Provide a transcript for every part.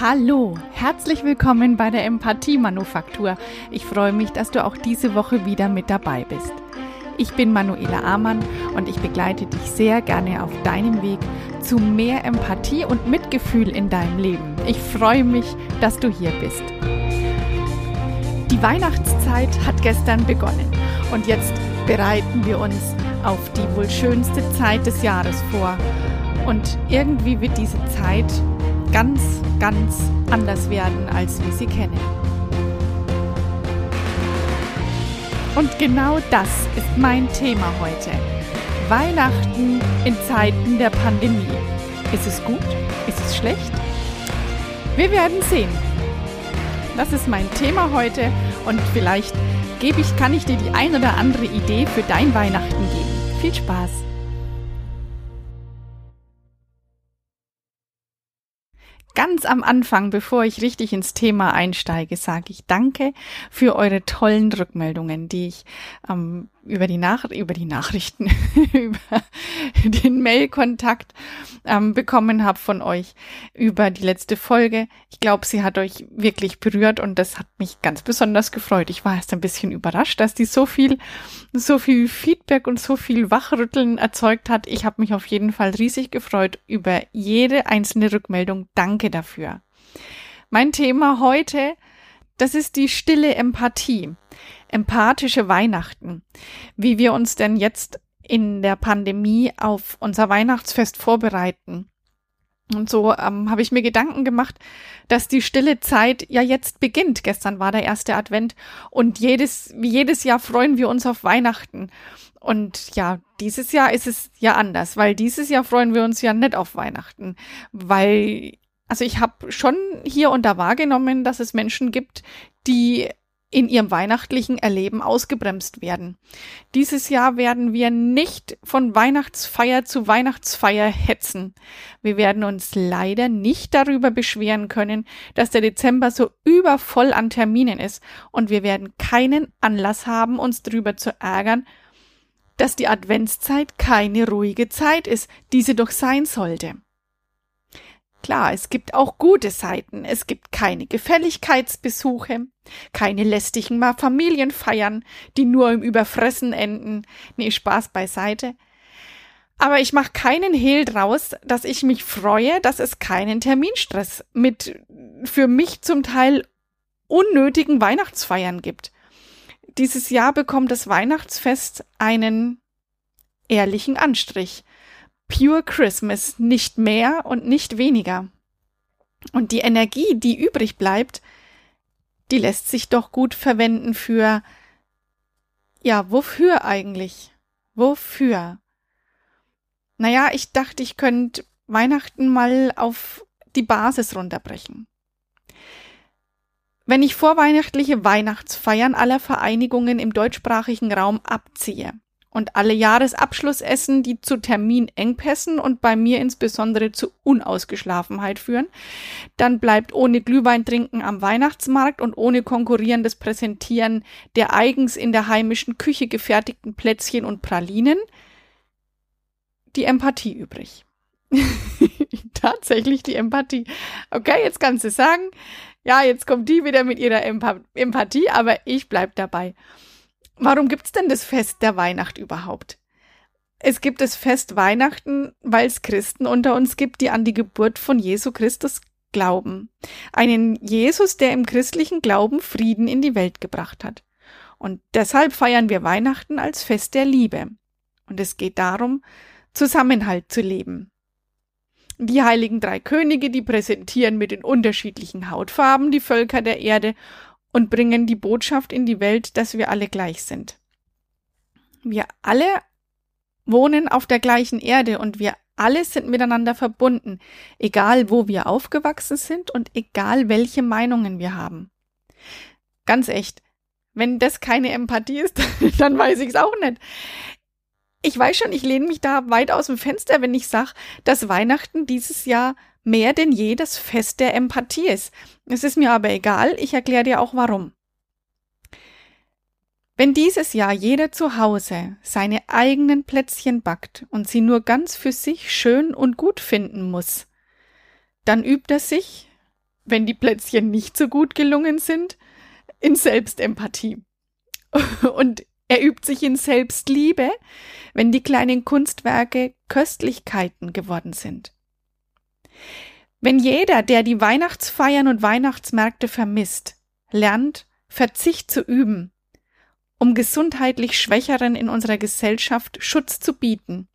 Hallo, herzlich willkommen bei der Empathie-Manufaktur. Ich freue mich, dass du auch diese Woche wieder mit dabei bist. Ich bin Manuela Amann und ich begleite dich sehr gerne auf deinem Weg zu mehr Empathie und Mitgefühl in deinem Leben. Ich freue mich, dass du hier bist. Die Weihnachtszeit hat gestern begonnen und jetzt bereiten wir uns auf die wohl schönste Zeit des Jahres vor. Und irgendwie wird diese Zeit ganz, ganz anders werden, als wir sie kennen. Und genau das ist mein Thema heute. Weihnachten in Zeiten der Pandemie. Ist es gut? Ist es schlecht? Wir werden sehen. Das ist mein Thema heute und vielleicht gebe ich, kann ich dir die ein oder andere Idee für dein Weihnachten geben. Viel Spaß! Ganz am Anfang, bevor ich richtig ins Thema einsteige, sage ich Danke für eure tollen Rückmeldungen, die ich ähm, über die Nach über die Nachrichten, über den Mailkontakt ähm, bekommen habe von euch über die letzte Folge. Ich glaube, sie hat euch wirklich berührt und das hat mich ganz besonders gefreut. Ich war erst ein bisschen überrascht, dass die so viel, so viel Feedback und so viel Wachrütteln erzeugt hat. Ich habe mich auf jeden Fall riesig gefreut über jede einzelne Rückmeldung. Danke dafür. Mein Thema heute, das ist die stille Empathie empathische Weihnachten, wie wir uns denn jetzt in der Pandemie auf unser Weihnachtsfest vorbereiten. Und so ähm, habe ich mir Gedanken gemacht, dass die stille Zeit ja jetzt beginnt. Gestern war der erste Advent und jedes, wie jedes Jahr freuen wir uns auf Weihnachten. Und ja, dieses Jahr ist es ja anders, weil dieses Jahr freuen wir uns ja nicht auf Weihnachten, weil also ich habe schon hier und da wahrgenommen, dass es Menschen gibt, die in ihrem weihnachtlichen Erleben ausgebremst werden. Dieses Jahr werden wir nicht von Weihnachtsfeier zu Weihnachtsfeier hetzen. Wir werden uns leider nicht darüber beschweren können, dass der Dezember so übervoll an Terminen ist und wir werden keinen Anlass haben, uns darüber zu ärgern, dass die Adventszeit keine ruhige Zeit ist, diese doch sein sollte. Klar, es gibt auch gute Seiten. Es gibt keine Gefälligkeitsbesuche, keine lästigen Familienfeiern, die nur im Überfressen enden. Nee, Spaß beiseite. Aber ich mache keinen Hehl draus, dass ich mich freue, dass es keinen Terminstress mit für mich zum Teil unnötigen Weihnachtsfeiern gibt. Dieses Jahr bekommt das Weihnachtsfest einen ehrlichen Anstrich. Pure Christmas, nicht mehr und nicht weniger. Und die Energie, die übrig bleibt, die lässt sich doch gut verwenden für, ja, wofür eigentlich? Wofür? Naja, ich dachte, ich könnte Weihnachten mal auf die Basis runterbrechen. Wenn ich vorweihnachtliche Weihnachtsfeiern aller Vereinigungen im deutschsprachigen Raum abziehe, und alle Jahresabschlussessen, die zu Terminengpässen und bei mir insbesondere zu Unausgeschlafenheit führen. Dann bleibt ohne Glühwein trinken am Weihnachtsmarkt und ohne konkurrierendes Präsentieren der eigens in der heimischen Küche gefertigten Plätzchen und Pralinen die Empathie übrig. Tatsächlich die Empathie. Okay, jetzt kannst du sagen, ja, jetzt kommt die wieder mit ihrer Empa Empathie, aber ich bleib dabei. Warum gibt's denn das Fest der Weihnacht überhaupt? Es gibt das Fest Weihnachten, weil es Christen unter uns gibt, die an die Geburt von Jesu Christus glauben. Einen Jesus, der im christlichen Glauben Frieden in die Welt gebracht hat. Und deshalb feiern wir Weihnachten als Fest der Liebe. Und es geht darum, Zusammenhalt zu leben. Die heiligen drei Könige, die präsentieren mit den unterschiedlichen Hautfarben die Völker der Erde und bringen die Botschaft in die Welt, dass wir alle gleich sind. Wir alle wohnen auf der gleichen Erde und wir alle sind miteinander verbunden, egal wo wir aufgewachsen sind und egal welche Meinungen wir haben. Ganz echt, wenn das keine Empathie ist, dann weiß ich es auch nicht. Ich weiß schon, ich lehne mich da weit aus dem Fenster, wenn ich sage, dass Weihnachten dieses Jahr mehr denn je das Fest der Empathie ist. Es ist mir aber egal, ich erkläre dir auch warum. Wenn dieses Jahr jeder zu Hause seine eigenen Plätzchen backt und sie nur ganz für sich schön und gut finden muss, dann übt er sich, wenn die Plätzchen nicht so gut gelungen sind, in Selbstempathie. Und er übt sich in Selbstliebe, wenn die kleinen Kunstwerke Köstlichkeiten geworden sind. Wenn jeder, der die Weihnachtsfeiern und Weihnachtsmärkte vermisst, lernt, Verzicht zu üben, um gesundheitlich Schwächeren in unserer Gesellschaft Schutz zu bieten,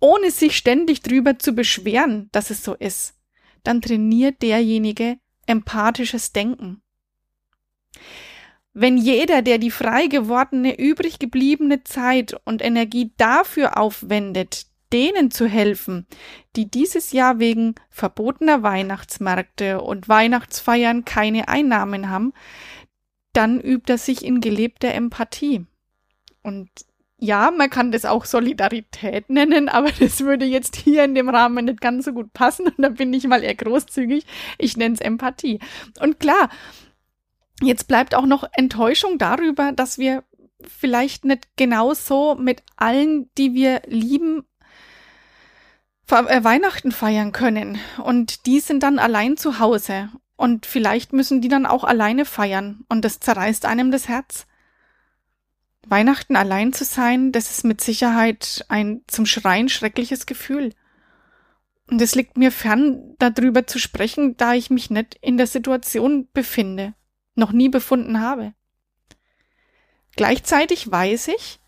ohne sich ständig drüber zu beschweren, dass es so ist, dann trainiert derjenige empathisches Denken. Wenn jeder, der die frei gewordene, übrig gebliebene Zeit und Energie dafür aufwendet, denen zu helfen, die dieses Jahr wegen verbotener Weihnachtsmärkte und Weihnachtsfeiern keine Einnahmen haben, dann übt er sich in gelebter Empathie. Und ja, man kann das auch Solidarität nennen, aber das würde jetzt hier in dem Rahmen nicht ganz so gut passen und da bin ich mal eher großzügig. Ich nenne es Empathie. Und klar, jetzt bleibt auch noch Enttäuschung darüber, dass wir vielleicht nicht genauso mit allen, die wir lieben, Weihnachten feiern können. Und die sind dann allein zu Hause. Und vielleicht müssen die dann auch alleine feiern. Und das zerreißt einem das Herz. Weihnachten allein zu sein, das ist mit Sicherheit ein zum Schreien schreckliches Gefühl. Und es liegt mir fern, darüber zu sprechen, da ich mich nicht in der Situation befinde, noch nie befunden habe. Gleichzeitig weiß ich,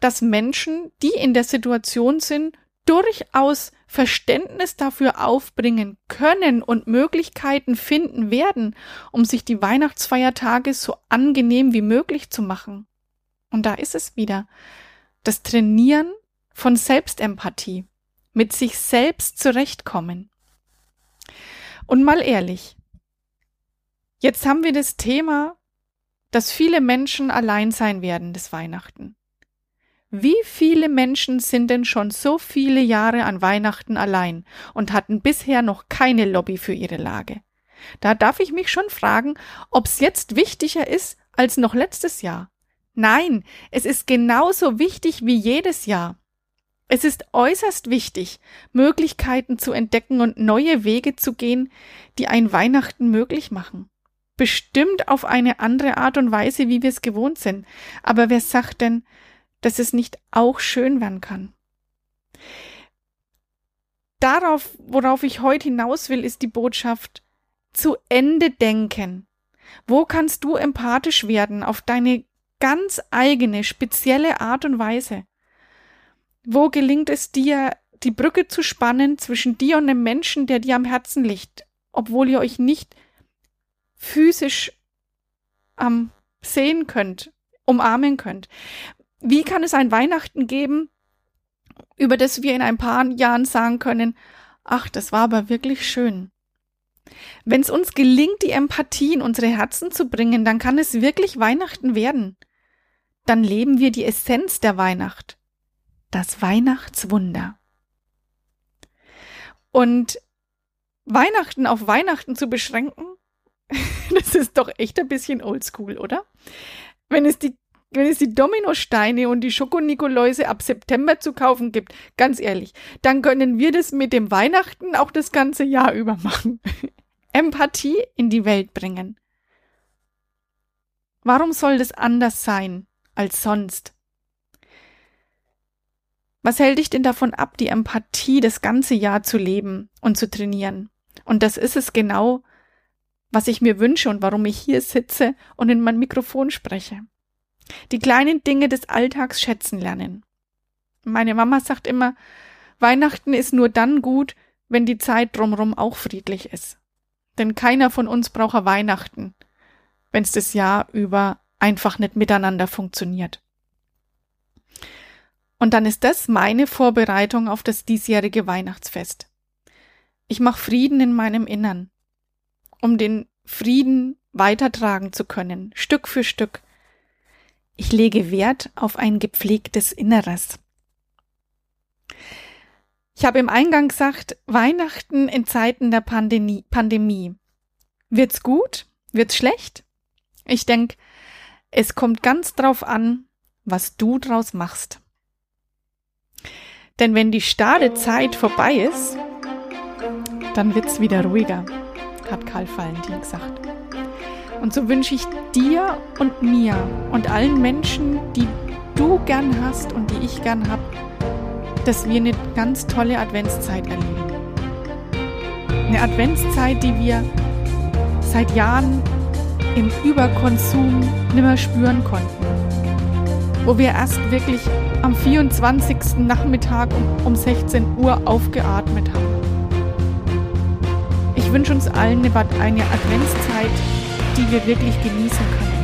dass Menschen, die in der Situation sind, durchaus Verständnis dafür aufbringen können und Möglichkeiten finden werden, um sich die Weihnachtsfeiertage so angenehm wie möglich zu machen. Und da ist es wieder. Das Trainieren von Selbstempathie, mit sich selbst zurechtkommen. Und mal ehrlich, jetzt haben wir das Thema, dass viele Menschen allein sein werden des Weihnachten. Wie viele Menschen sind denn schon so viele Jahre an Weihnachten allein und hatten bisher noch keine Lobby für ihre Lage? Da darf ich mich schon fragen, ob's jetzt wichtiger ist als noch letztes Jahr. Nein, es ist genauso wichtig wie jedes Jahr. Es ist äußerst wichtig, Möglichkeiten zu entdecken und neue Wege zu gehen, die ein Weihnachten möglich machen. Bestimmt auf eine andere Art und Weise, wie wir es gewohnt sind. Aber wer sagt denn, dass es nicht auch schön werden kann. Darauf, worauf ich heute hinaus will, ist die Botschaft zu Ende denken. Wo kannst du empathisch werden auf deine ganz eigene, spezielle Art und Weise? Wo gelingt es dir, die Brücke zu spannen zwischen dir und dem Menschen, der dir am Herzen liegt, obwohl ihr euch nicht physisch ähm, sehen könnt, umarmen könnt? Wie kann es ein Weihnachten geben, über das wir in ein paar Jahren sagen können, ach, das war aber wirklich schön. Wenn es uns gelingt, die Empathie in unsere Herzen zu bringen, dann kann es wirklich Weihnachten werden. Dann leben wir die Essenz der Weihnacht. Das Weihnachtswunder. Und Weihnachten auf Weihnachten zu beschränken, das ist doch echt ein bisschen oldschool, oder? Wenn es die wenn es die Dominosteine und die Schokonikoläuse ab September zu kaufen gibt, ganz ehrlich, dann können wir das mit dem Weihnachten auch das ganze Jahr über machen. Empathie in die Welt bringen. Warum soll das anders sein als sonst? Was hält dich denn davon ab, die Empathie das ganze Jahr zu leben und zu trainieren? Und das ist es genau, was ich mir wünsche und warum ich hier sitze und in mein Mikrofon spreche. Die kleinen Dinge des Alltags schätzen lernen. Meine Mama sagt immer, Weihnachten ist nur dann gut, wenn die Zeit drumherum auch friedlich ist. Denn keiner von uns braucht Weihnachten, wenn es das Jahr über einfach nicht miteinander funktioniert. Und dann ist das meine Vorbereitung auf das diesjährige Weihnachtsfest. Ich mache Frieden in meinem Innern, um den Frieden weitertragen zu können, Stück für Stück, ich lege Wert auf ein gepflegtes Inneres. Ich habe im Eingang gesagt, Weihnachten in Zeiten der Pandemie. Pandemie. Wird's gut? Wird's schlecht? Ich denke, es kommt ganz drauf an, was du draus machst. Denn wenn die starre Zeit vorbei ist, dann wird's wieder ruhiger. hat Karl Valentin gesagt. Und so wünsche ich dir und mir und allen Menschen, die du gern hast und die ich gern habe, dass wir eine ganz tolle Adventszeit erleben. Eine Adventszeit, die wir seit Jahren im Überkonsum nimmer spüren konnten. Wo wir erst wirklich am 24. Nachmittag um, um 16 Uhr aufgeatmet haben. Ich wünsche uns allen eine, eine Adventszeit, die wir wirklich genießen können.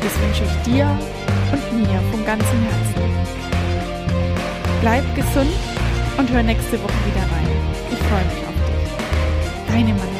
Das wünsche ich dir und mir von ganzem Herzen. Bleib gesund und hör nächste Woche wieder rein. Ich freue mich auf dich. Deine Mann.